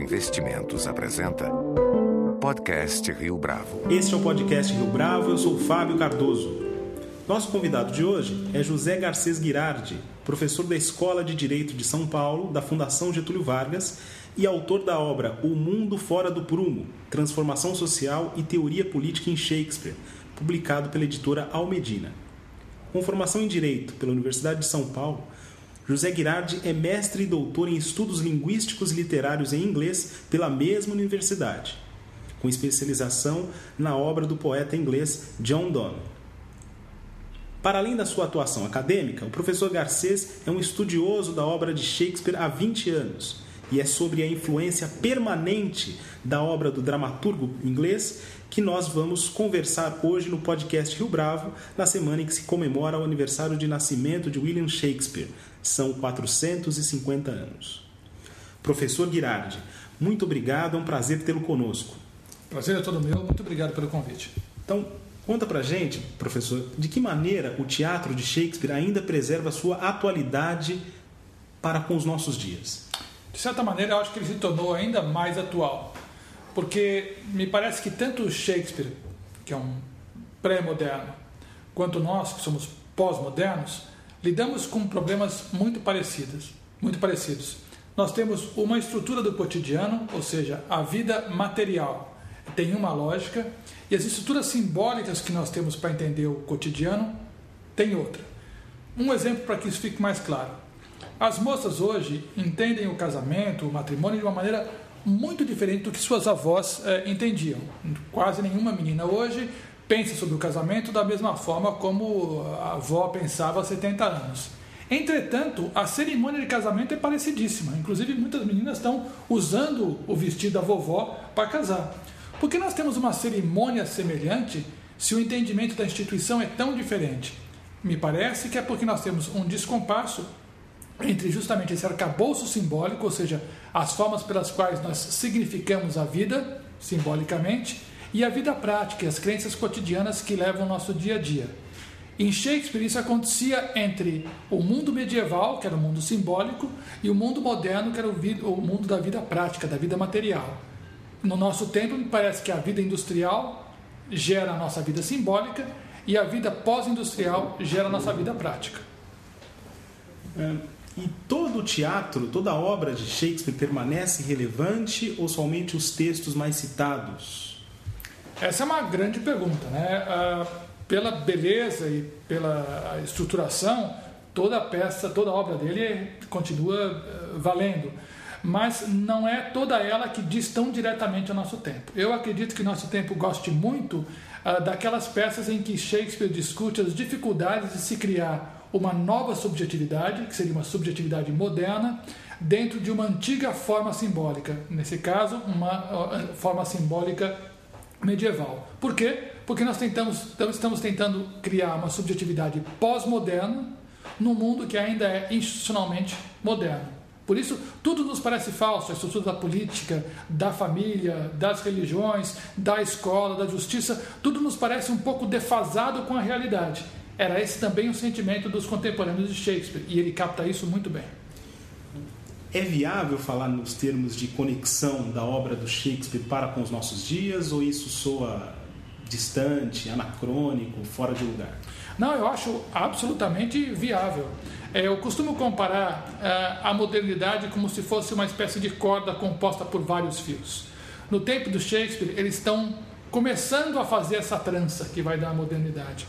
Investimentos apresenta Podcast Rio Bravo. Este é o Podcast Rio Bravo, eu sou Fábio Cardoso. Nosso convidado de hoje é José Garcês Guirardi, professor da Escola de Direito de São Paulo, da Fundação Getúlio Vargas e autor da obra O Mundo Fora do Prumo, Transformação Social e Teoria Política em Shakespeare, publicado pela editora Almedina. Com formação em Direito pela Universidade de São Paulo, José Girardi é mestre e doutor em estudos linguísticos e literários em inglês pela mesma universidade, com especialização na obra do poeta inglês John Donne. Para além da sua atuação acadêmica, o professor Garcês é um estudioso da obra de Shakespeare há 20 anos e é sobre a influência permanente da obra do dramaturgo inglês que nós vamos conversar hoje no podcast Rio Bravo, na semana em que se comemora o aniversário de nascimento de William Shakespeare. São 450 anos. Professor Girardi, muito obrigado, é um prazer tê-lo conosco. Prazer é todo meu, muito obrigado pelo convite. Então, conta pra gente, professor, de que maneira o teatro de Shakespeare ainda preserva sua atualidade para com os nossos dias? De certa maneira, eu acho que ele se tornou ainda mais atual. Porque me parece que tanto Shakespeare, que é um pré-moderno, quanto nós, que somos pós-modernos, lidamos com problemas muito parecidos, muito parecidos. Nós temos uma estrutura do cotidiano, ou seja, a vida material tem uma lógica e as estruturas simbólicas que nós temos para entender o cotidiano tem outra. Um exemplo para que isso fique mais claro. As moças hoje entendem o casamento, o matrimônio de uma maneira muito diferente do que suas avós eh, entendiam. Quase nenhuma menina hoje pensa sobre o casamento da mesma forma como a avó pensava há 70 anos. Entretanto, a cerimônia de casamento é parecidíssima. Inclusive, muitas meninas estão usando o vestido da vovó para casar. Por que nós temos uma cerimônia semelhante se o entendimento da instituição é tão diferente? Me parece que é porque nós temos um descompasso entre justamente esse arcabouço simbólico, ou seja, as formas pelas quais nós significamos a vida, simbolicamente, e a vida prática, as crenças cotidianas que levam o nosso dia a dia. Em Shakespeare, isso acontecia entre o mundo medieval, que era o mundo simbólico, e o mundo moderno, que era o, mundo da vida prática, da vida material. No nosso tempo, me parece que a vida industrial gera a nossa vida simbólica e a vida pós-industrial gera a nossa vida prática. É, e todo o teatro, toda a obra de Shakespeare permanece relevante ou somente os textos mais citados? Essa é uma grande pergunta, né? Ah, pela beleza e pela estruturação, toda a peça, toda a obra dele continua ah, valendo. Mas não é toda ela que diz tão diretamente ao nosso tempo. Eu acredito que nosso tempo goste muito ah, daquelas peças em que Shakespeare discute as dificuldades de se criar uma nova subjetividade, que seria uma subjetividade moderna, dentro de uma antiga forma simbólica, nesse caso, uma forma simbólica medieval. Por quê? Porque nós tentamos, estamos tentando criar uma subjetividade pós-moderna num mundo que ainda é institucionalmente moderno. Por isso, tudo nos parece falso, a estrutura da política, da família, das religiões, da escola, da justiça, tudo nos parece um pouco defasado com a realidade. Era esse também o sentimento dos contemporâneos de Shakespeare, e ele capta isso muito bem. É viável falar nos termos de conexão da obra do Shakespeare para com os nossos dias, ou isso soa distante, anacrônico, fora de lugar? Não, eu acho absolutamente viável. É, eu costumo comparar uh, a modernidade como se fosse uma espécie de corda composta por vários fios. No tempo do Shakespeare, eles estão começando a fazer essa trança que vai dar a modernidade.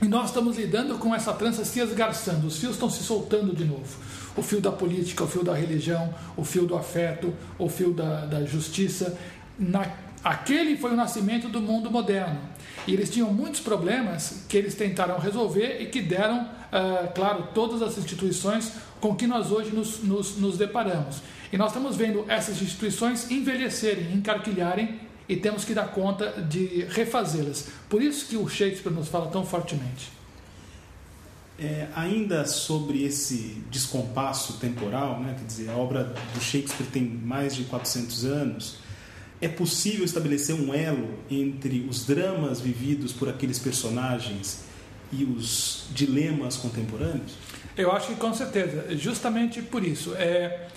E nós estamos lidando com essa trança se esgarçando, os fios estão se soltando de novo. O fio da política, o fio da religião, o fio do afeto, o fio da, da justiça. Na, aquele foi o nascimento do mundo moderno. E eles tinham muitos problemas que eles tentaram resolver e que deram, uh, claro, todas as instituições com que nós hoje nos, nos, nos deparamos. E nós estamos vendo essas instituições envelhecerem, encarquilharem e temos que dar conta de refazê-las. Por isso que o Shakespeare nos fala tão fortemente. É, ainda sobre esse descompasso temporal, né, quer dizer, a obra do Shakespeare tem mais de 400 anos, é possível estabelecer um elo entre os dramas vividos por aqueles personagens e os dilemas contemporâneos? Eu acho que com certeza, justamente por isso. É,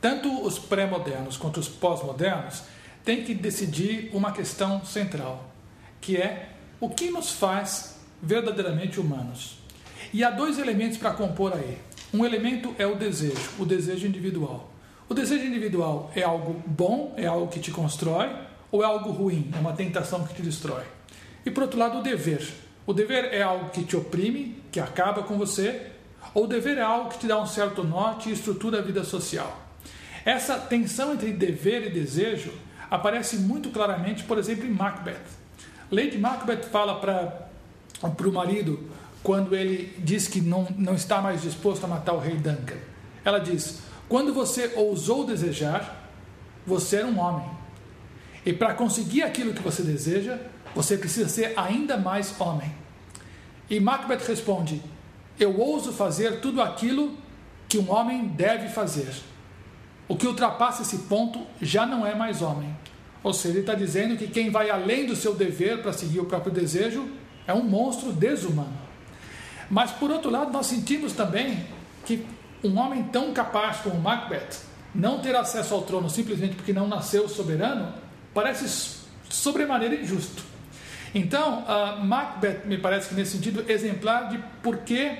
tanto os pré-modernos quanto os pós-modernos têm que decidir uma questão central, que é o que nos faz verdadeiramente humanos. E há dois elementos para compor aí. Um elemento é o desejo, o desejo individual. O desejo individual é algo bom, é algo que te constrói, ou é algo ruim, é uma tentação que te destrói. E por outro lado, o dever. O dever é algo que te oprime, que acaba com você, ou o dever é algo que te dá um certo norte e estrutura a vida social. Essa tensão entre dever e desejo aparece muito claramente, por exemplo, em Macbeth. Lady Macbeth fala para o marido, quando ele diz que não, não está mais disposto a matar o rei Duncan. Ela diz: Quando você ousou desejar, você era um homem. E para conseguir aquilo que você deseja, você precisa ser ainda mais homem. E Macbeth responde: Eu ouso fazer tudo aquilo que um homem deve fazer. O que ultrapassa esse ponto já não é mais homem. Ou seja, ele está dizendo que quem vai além do seu dever para seguir o próprio desejo é um monstro desumano. Mas, por outro lado, nós sentimos também que um homem tão capaz como Macbeth não ter acesso ao trono simplesmente porque não nasceu soberano parece sobremaneira injusto. Então, uh, Macbeth me parece que nesse sentido exemplar de por que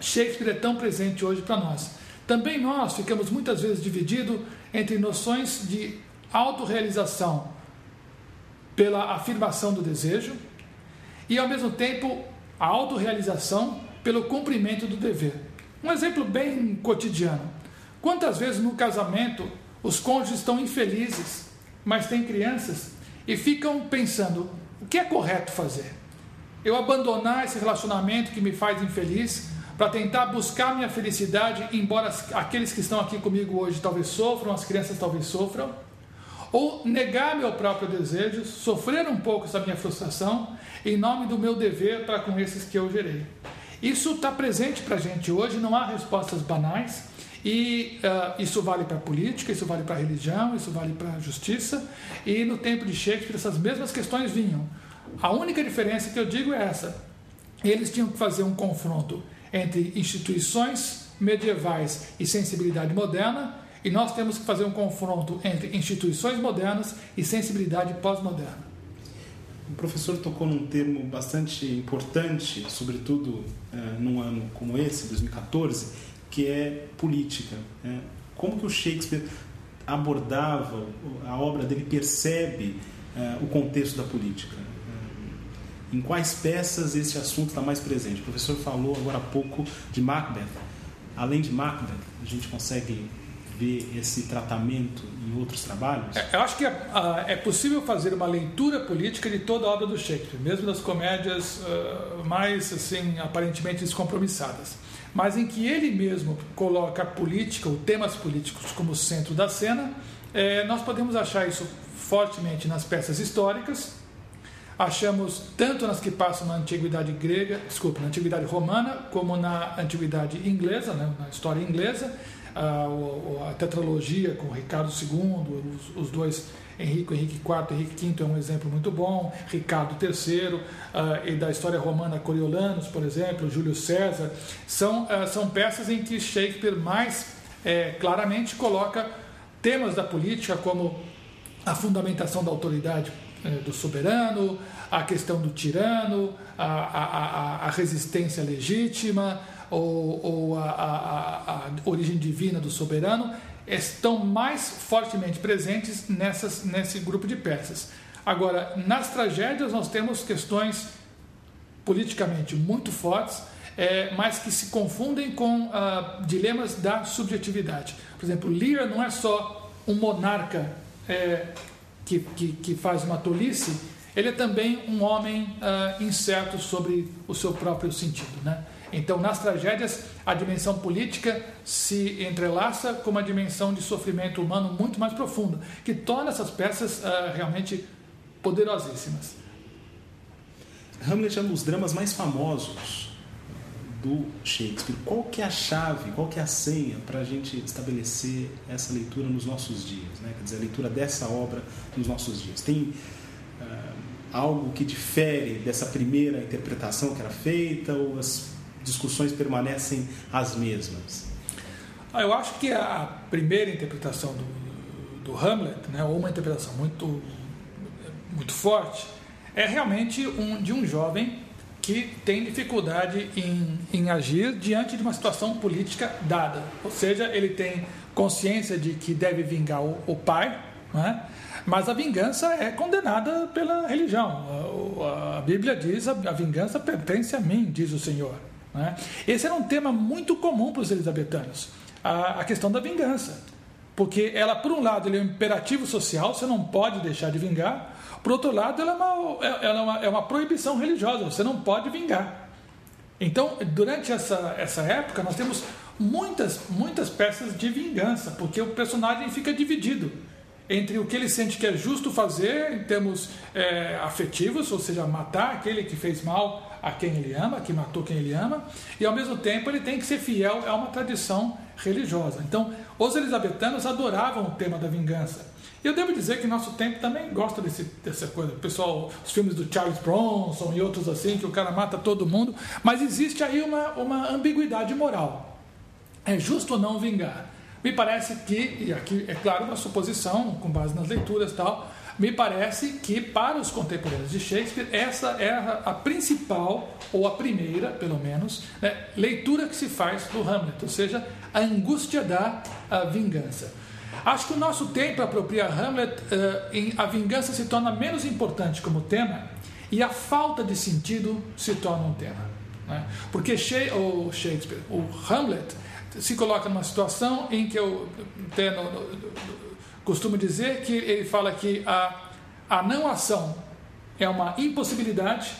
Shakespeare é tão presente hoje para nós. Também nós ficamos muitas vezes divididos entre noções de autorrealização pela afirmação do desejo e, ao mesmo tempo, a autorrealização pelo cumprimento do dever. Um exemplo bem cotidiano. Quantas vezes no casamento os cônjuges estão infelizes, mas têm crianças e ficam pensando: o que é correto fazer? Eu abandonar esse relacionamento que me faz infeliz para tentar buscar minha felicidade, embora aqueles que estão aqui comigo hoje talvez sofram, as crianças talvez sofram, ou negar meu próprio desejo, sofrer um pouco essa minha frustração em nome do meu dever para com esses que eu gerei. Isso está presente para a gente hoje, não há respostas banais. E uh, isso vale para a política, isso vale para a religião, isso vale para a justiça. E no tempo de Shakespeare, essas mesmas questões vinham. A única diferença que eu digo é essa: eles tinham que fazer um confronto entre instituições medievais e sensibilidade moderna, e nós temos que fazer um confronto entre instituições modernas e sensibilidade pós-moderna. O professor tocou num termo bastante importante, sobretudo uh, num ano como esse, 2014, que é política. Né? Como que o Shakespeare abordava a obra dele percebe uh, o contexto da política? Em quais peças esse assunto está mais presente? O professor falou agora há pouco de Macbeth. Além de Macbeth, a gente consegue ver esse tratamento em outros trabalhos? É, eu acho que é, é, possível fazer uma leitura política de toda a obra do Shakespeare, mesmo das comédias uh, mais assim aparentemente descompromissadas, mas em que ele mesmo coloca a política ou temas políticos como centro da cena. É, nós podemos achar isso fortemente nas peças históricas, achamos tanto nas que passam na antiguidade grega, desculpa, na antiguidade romana, como na antiguidade inglesa, né, na história inglesa, a, a tetralogia com Ricardo II, os, os, dois Henrique, Henrique IV, Henrique V é um exemplo muito bom, Ricardo III, uh, e da história romana Coriolanos, por exemplo, Júlio César, são, uh, são peças em que Shakespeare mais é, claramente coloca temas da política como a fundamentação da autoridade do soberano, a questão do tirano, a, a, a resistência legítima ou, ou a, a, origem divina do soberano, estão mais fortemente presentes nessas, nesse grupo de peças. Agora, nas tragédias, nós temos questões politicamente muito fortes, é, mas que se confundem com ah, dilemas da subjetividade. Por exemplo, Lear não é só um monarca é, que, que, que, faz uma tolice, ele é também um homem uh, incerto sobre o seu próprio sentido. Né? Então, nas tragédias, a dimensão política se entrelaça com uma dimensão de sofrimento humano muito mais profunda, que torna essas peças uh, realmente poderosíssimas. Hamlet é um dos dramas mais famosos do Shakespeare. Qual que é a chave, qual que é a senha para a gente estabelecer essa leitura nos nossos dias? Né? Quer dizer, a leitura dessa obra nos nossos dias. Tem uh, algo que difere dessa primeira interpretação que era feita ou as discussões permanecem as mesmas? Ah, eu acho que a primeira interpretação do, do Hamlet, né, ou uma interpretação muito, muito forte, é realmente um, de um jovem que tem dificuldade em, em agir diante de uma situação política dada. Ou seja, ele tem consciência de que deve vingar o, o pai, né? mas a vingança é condenada pela religião. A, a Bíblia diz: a, a vingança pertence a mim, diz o Senhor. Né? Esse era um tema muito comum para os elisabetanos, a, a questão da vingança. Porque ela, por um lado, é um imperativo social, você não pode deixar de vingar. Por outro lado, ela é uma, ela é uma, é uma proibição religiosa, você não pode vingar. Então, durante essa, essa época, nós temos muitas, muitas peças de vingança, porque o personagem fica dividido entre o que ele sente que é justo fazer em termos é, afetivos, ou seja, matar aquele que fez mal a quem ele ama, que matou quem ele ama, e ao mesmo tempo ele tem que ser fiel a uma tradição religiosa. Então, os elisabetanos adoravam o tema da vingança. E eu devo dizer que nosso tempo também gosta desse, dessa coisa. Pessoal, os filmes do Charles Bronson e outros assim, que o cara mata todo mundo, mas existe aí uma, uma ambiguidade moral. É justo ou não vingar? Me parece que, e aqui é claro uma suposição, com base nas leituras e tal, me parece que para os contemporâneos de Shakespeare essa é a, principal, ou a primeira, pelo menos, né, leitura que se faz do Hamlet, ou seja, a angústia da a vingança. Acho que o nosso tempo apropria Hamlet, uh, em, a vingança se torna menos importante como tema e a falta de sentido se torna um tema. Né? Porque Shakespeare, o Hamlet, se coloca numa situação em que eu tenho, costumo dizer que ele fala que a, a não ação é uma impossibilidade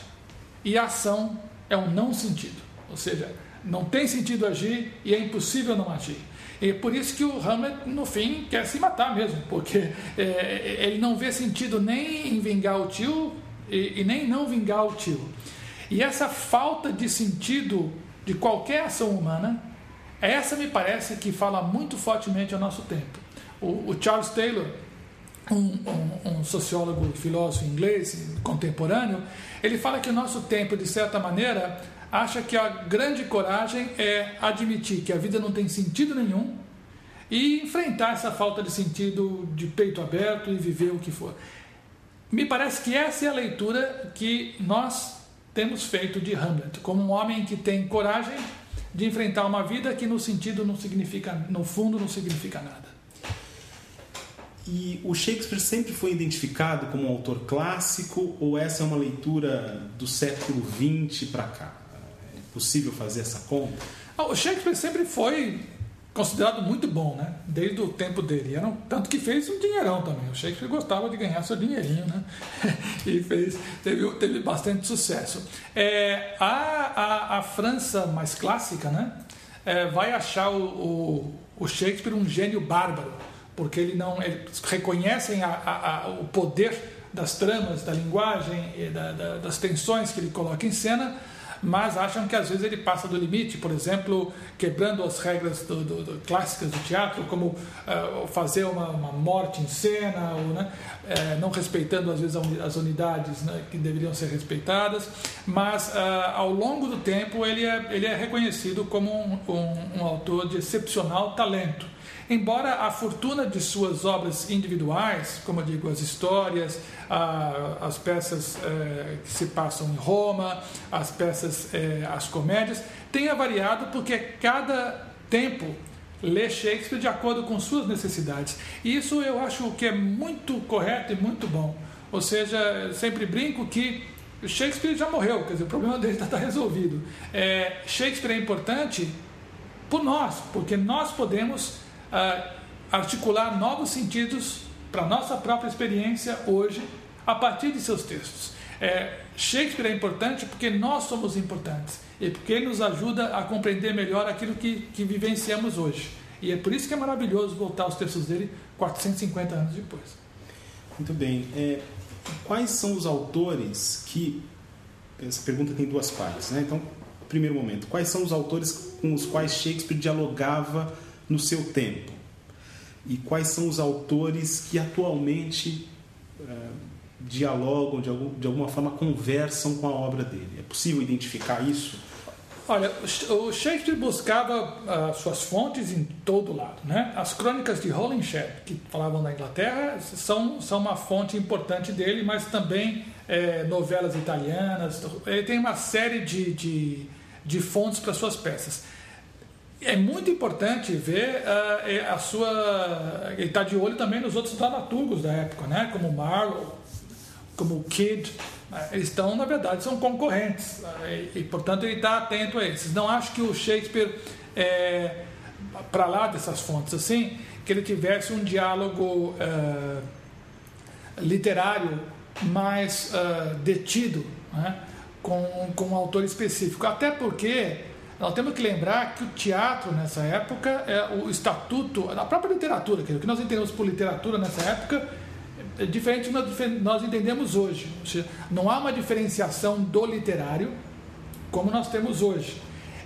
e a ação é um não sentido. Ou seja, não tem sentido agir e é impossível não agir. E é por isso que o Hamlet, no fim, quer se matar mesmo, porque é, ele não vê sentido nem em vingar o tio e, e nem não vingar o tio. E essa falta de sentido de qualquer ação humana, essa me parece que fala muito fortemente ao nosso tempo. O, o Charles Taylor, um, um, um, sociólogo filósofo inglês contemporâneo, ele fala que o nosso tempo, de certa maneira, acha que a grande coragem é admitir que a vida não tem sentido nenhum e enfrentar essa falta de sentido de peito aberto e viver o que for. Me parece que essa é a leitura que nós temos feito de Hamlet, como um homem que tem coragem de enfrentar uma vida que no sentido não significa, no fundo não significa nada. E o Shakespeare sempre foi identificado como um autor clássico ou essa é uma leitura do século XX para cá? É possível fazer essa conta? Ah, o Shakespeare sempre foi considerado muito bom, né? Desde o tempo dele. Era um, tanto que fez um dinheirão também. O Shakespeare gostava de ganhar seu dinheirinho, né? e fez, teve, teve bastante sucesso. É, a, a, a França mais clássica, né? É, vai achar o, o, o Shakespeare um gênio bárbaro porque ele não eles reconhecem a, a, a, o poder das tramas, da linguagem, da, da, das tensões que ele coloca em cena, mas acham que às vezes ele passa do limite, por exemplo, quebrando as regras do, do, do, clássicas do teatro, como uh, fazer uma, uma, morte em cena, ou né, uh, não respeitando às vezes as unidades né, que deveriam ser respeitadas, mas uh, ao longo do tempo ele é, ele é reconhecido como um, um, um autor de excepcional talento. Embora a fortuna de suas obras individuais, como eu digo, as histórias, as peças eh, que se passam em Roma, as peças, eh, as comédias, tenha variado porque cada tempo lê Shakespeare de acordo com suas necessidades. E isso eu acho que é muito correto e muito bom. Ou seja, sempre brinco que Shakespeare já morreu, quer dizer, o problema dele está resolvido. É, Shakespeare é importante por nós, porque nós podemos articular novos sentidos para a nossa própria experiência hoje a partir de seus textos. É, Shakespeare é importante porque nós somos importantes e porque ele nos ajuda a compreender melhor aquilo que, que vivenciamos hoje. E é por isso que é maravilhoso voltar aos textos dele 450 anos depois. Muito bem. É, quais são os autores que. Essa pergunta tem duas partes, né? Então, primeiro momento, quais são os autores com os quais Shakespeare dialogava no seu tempo? E quais são os autores que atualmente uh, dialogam, de, algum, de alguma forma conversam com a obra dele? É possível identificar isso? Olha, o Shakespeare buscava uh, suas fontes em todo lado. Né? As crônicas de Holinshed, que falavam da Inglaterra, são, são uma fonte importante dele, mas também é, novelas italianas. Ele tem uma série de, de, de fontes para suas peças. É muito importante ver uh, a sua. Ele está de olho também nos outros dramaturgos da época, né? como Marlowe, como Kidd. Eles estão, na verdade, são concorrentes e, e portanto, ele está atento a eles. Não acho que o Shakespeare, é, para lá dessas fontes assim, que ele tivesse um diálogo literário mais detido né, com, com um autor específico. Até porque nós temos que lembrar que o teatro nessa época, é o estatuto, a própria literatura, o que nós entendemos por literatura nessa época, é diferente do que nós entendemos hoje. Não há uma diferenciação do literário como nós temos hoje.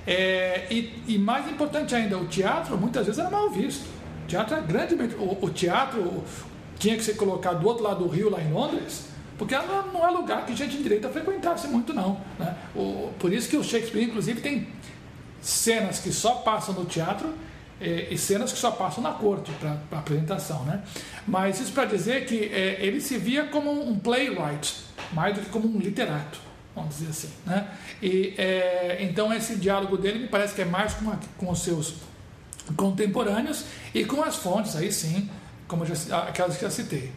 É, e, e, mais importante ainda, o teatro muitas vezes era mal visto. O teatro é grandemente. O, o teatro tinha que ser colocado do outro lado do rio, lá em Londres, porque não, não é lugar que gente de direita frequentasse muito, não. Né? O, por isso que o Shakespeare, inclusive, tem cenas que só passam no teatro e, e cenas que só passam na corte para apresentação, né? Mas isso para dizer que é, ele se via como um playwright, mais do que como um literato, vamos dizer assim, né? E é, então esse diálogo dele me parece que é mais com, a, com os seus contemporâneos e com as fontes, aí sim, como já, aquelas que já citei.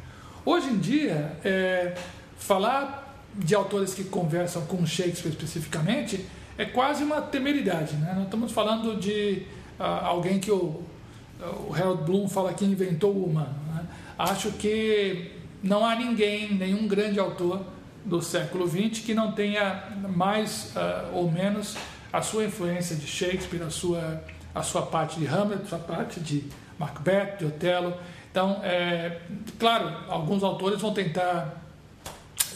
Hoje em dia, é, falar de autores que conversam com Shakespeare especificamente é quase uma temeridade. Né? Nós estamos falando de alguém que o, o Harold Bloom fala que inventou o humano. Né? Acho que não há ninguém, nenhum grande autor do século XX que não tenha mais uh, ou menos a sua influência de Shakespeare, a sua, a sua parte de Hamlet, a sua parte de Macbeth, de Otelo. Então, é, claro, alguns autores vão tentar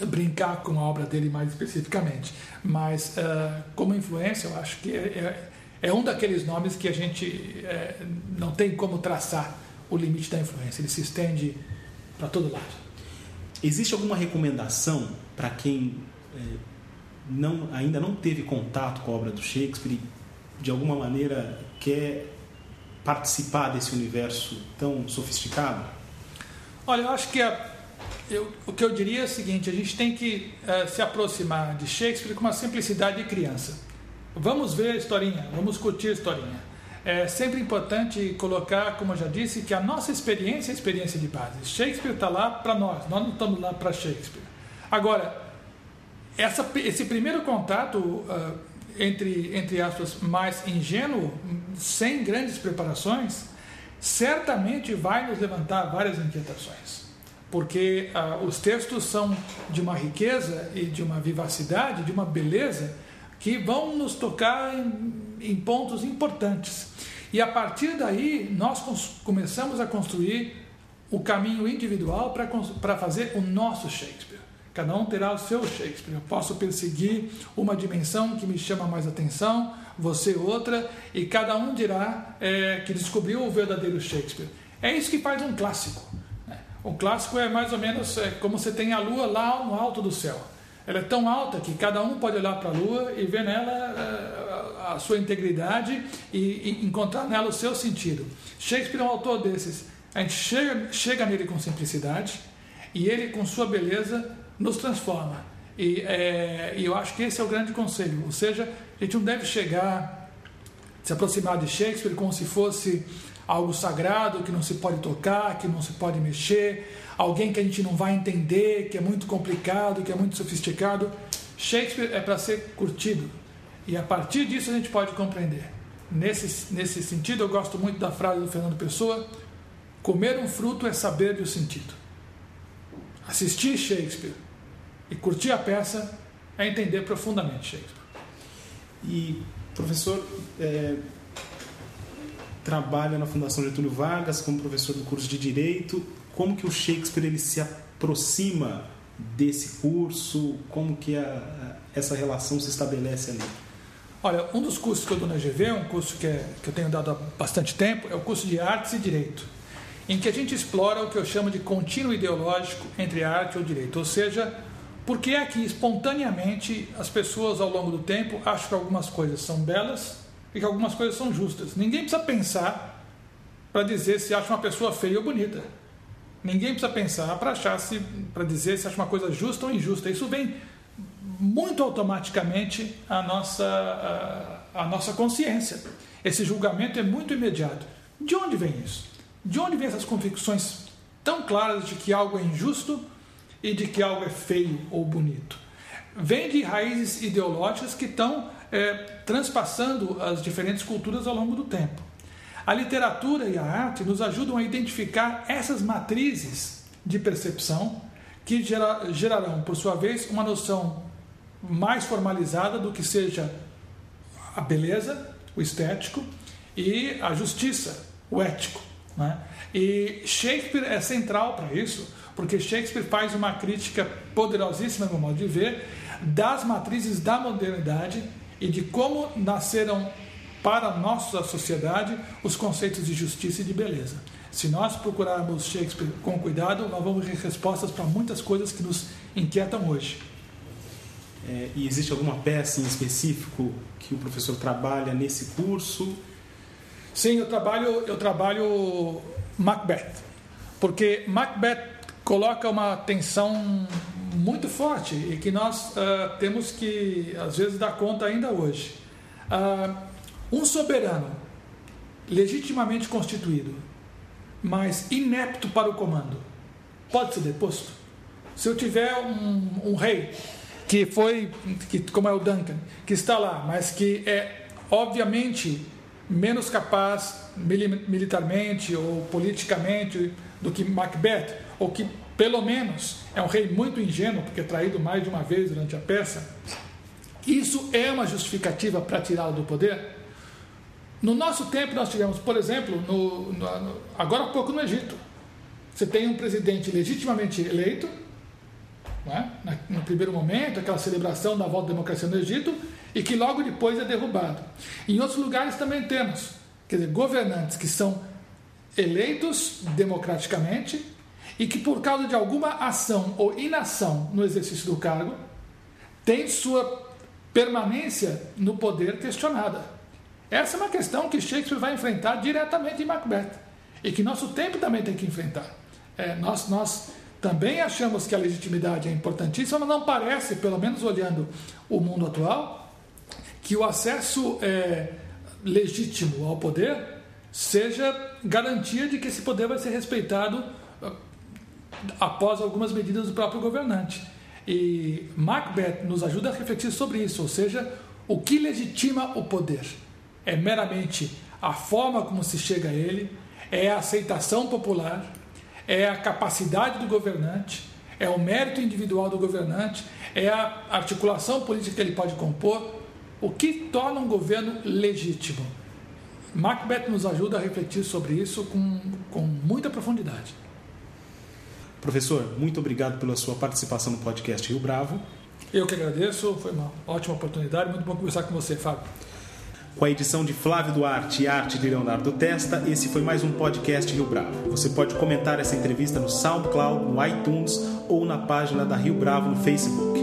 brincar com a obra dele mais especificamente, mas uh, como influência, eu acho que é, é é um daqueles nomes que a gente é, não tem como traçar o limite da influência, ele se estende para todo lado. Existe alguma recomendação para quem é, não, ainda não teve contato com a obra do Shakespeare e de alguma maneira quer participar desse universo tão sofisticado? Olha, eu acho que a, eu, o que eu diria é o seguinte: a gente tem que é, se aproximar de Shakespeare com uma simplicidade de criança. Vamos ver a historinha, vamos curtir a historinha. É sempre importante colocar, como eu já disse, que a nossa experiência é a experiência de base. Shakespeare está lá para nós, nós não estamos lá para Shakespeare. Agora, essa, esse primeiro contato, uh, entre, entre aspas, mais ingênuo, sem grandes preparações, certamente vai nos levantar várias inquietações. Porque uh, os textos são de uma riqueza e de uma vivacidade, de uma beleza que vão nos tocar em, em pontos importantes. E a partir daí, nós começamos a construir o caminho individual para fazer o nosso Shakespeare. Cada um terá o seu Shakespeare. Eu posso perseguir uma dimensão que me chama mais atenção, você outra, e cada um dirá é, que descobriu o verdadeiro Shakespeare. É isso que faz um clássico. Um clássico é mais ou menos é, como você tem a lua lá no alto do céu. Ela é tão alta que cada um pode olhar para a Lua e ver nela eh, a sua integridade e, encontrar nela o seu sentido. Shakespeare é um autor desses. A gente chega, chega nele com simplicidade e ele, com sua beleza, nos transforma. E, é, e eu acho que esse é o grande conselho. Ou seja, a gente não deve chegar, se aproximar de Shakespeare como se fosse algo sagrado que não se pode tocar, que não se pode mexer, alguém que a gente não vai entender, que é muito complicado, que é muito sofisticado. Shakespeare é para ser curtido e a partir disso a gente pode compreender. Nesse, nesse sentido, eu gosto muito da frase do Fernando Pessoa: comer um fruto é saber o sentido. Assistir Shakespeare e curtir a peça é entender profundamente Shakespeare. E, professor, é, trabalha na Fundação Getúlio Vargas como professor do curso de Direito. Como que o Shakespeare ele se aproxima desse curso? Como que a, essa relação se estabelece ali? Olha, um dos cursos que eu dou na GV, um curso que, é, que eu tenho dado há bastante tempo, é o curso de Artes e Direito, em que a gente explora o que eu chamo de contínuo ideológico entre arte e direito, ou seja, Por que é que espontaneamente as pessoas ao longo do tempo acham que algumas coisas são belas e que algumas coisas são justas? Ninguém precisa pensar para dizer se acha uma pessoa feia ou bonita. Ninguém precisa pensar para achar se para dizer se acha uma coisa justa ou injusta. Isso vem muito automaticamente à nossa à, à nossa consciência. Esse julgamento é muito imediato. De onde vem isso? De onde vem essas convicções tão claras de que algo é injusto e de que algo é feio ou bonito. Vem de raízes ideológicas que estão é, transpassando as diferentes culturas ao longo do tempo. A literatura e a arte nos ajudam a identificar essas matrizes de percepção que gera, gerarão, por sua vez, uma noção mais formalizada do que seja a beleza, o estético, e a justiça, o ético. Né? E Shakespeare é central para isso, porque Shakespeare faz uma crítica poderosíssima, no modo de ver, das matrizes da modernidade e de como nasceram para a nossa sociedade os conceitos de justiça e de beleza. Se nós procurarmos Shakespeare com cuidado, nós vamos ter respostas para muitas coisas que nos inquietam hoje. É, e existe alguma peça em específico que o professor trabalha nesse curso? Sim, eu trabalho, eu trabalho Macbeth, porque Macbeth coloca uma tensão muito forte e que nós uh, temos que, às vezes, dar conta ainda hoje. Uh, um soberano legitimamente constituído, mas inepto para o comando, pode ser deposto? Se eu tiver um, um rei que foi, que, como é o Duncan, que está lá, mas que é obviamente menos capaz militarmente ou politicamente do que Macbeth, ou que pelo menos é um rei muito ingênuo, porque é traído mais de uma vez durante a peça, isso é uma justificativa para tirá-lo do poder? No nosso tempo, nós tivemos, por exemplo, no, no, agora há pouco no Egito, você tem um presidente legitimamente eleito, é? no primeiro momento, aquela celebração da volta da democracia no Egito, e que logo depois é derrubado. Em outros lugares também temos, quer dizer, governantes que são eleitos democraticamente e que, por causa de alguma ação ou inação no exercício do cargo, tem sua permanência no poder questionada. Essa é uma questão que Shakespeare vai enfrentar diretamente em Macbeth e que nosso tempo também tem que enfrentar. É, nós, nós também achamos que a legitimidade é importantíssima, mas não parece, pelo menos olhando o mundo atual, que o acesso é, legítimo ao poder seja garantia de que esse poder vai ser respeitado após algumas medidas do próprio governante. E Macbeth nos ajuda a refletir sobre isso, ou seja, o que legitima o poder? É meramente a forma como se chega a ele, é a aceitação popular, é a capacidade do governante, é o mérito individual do governante, é a articulação política que ele pode compor. O que torna um governo legítimo? Macbeth nos ajuda a refletir sobre isso com, com muita profundidade. Professor, muito obrigado pela sua participação no podcast Rio Bravo. Eu que agradeço, foi uma ótima oportunidade, muito bom conversar com você, Fábio. Com a edição de Flávio Duarte e arte de Leonardo Testa, esse foi mais um podcast Rio Bravo. Você pode comentar essa entrevista no SoundCloud, no iTunes ou na página da Rio Bravo no Facebook.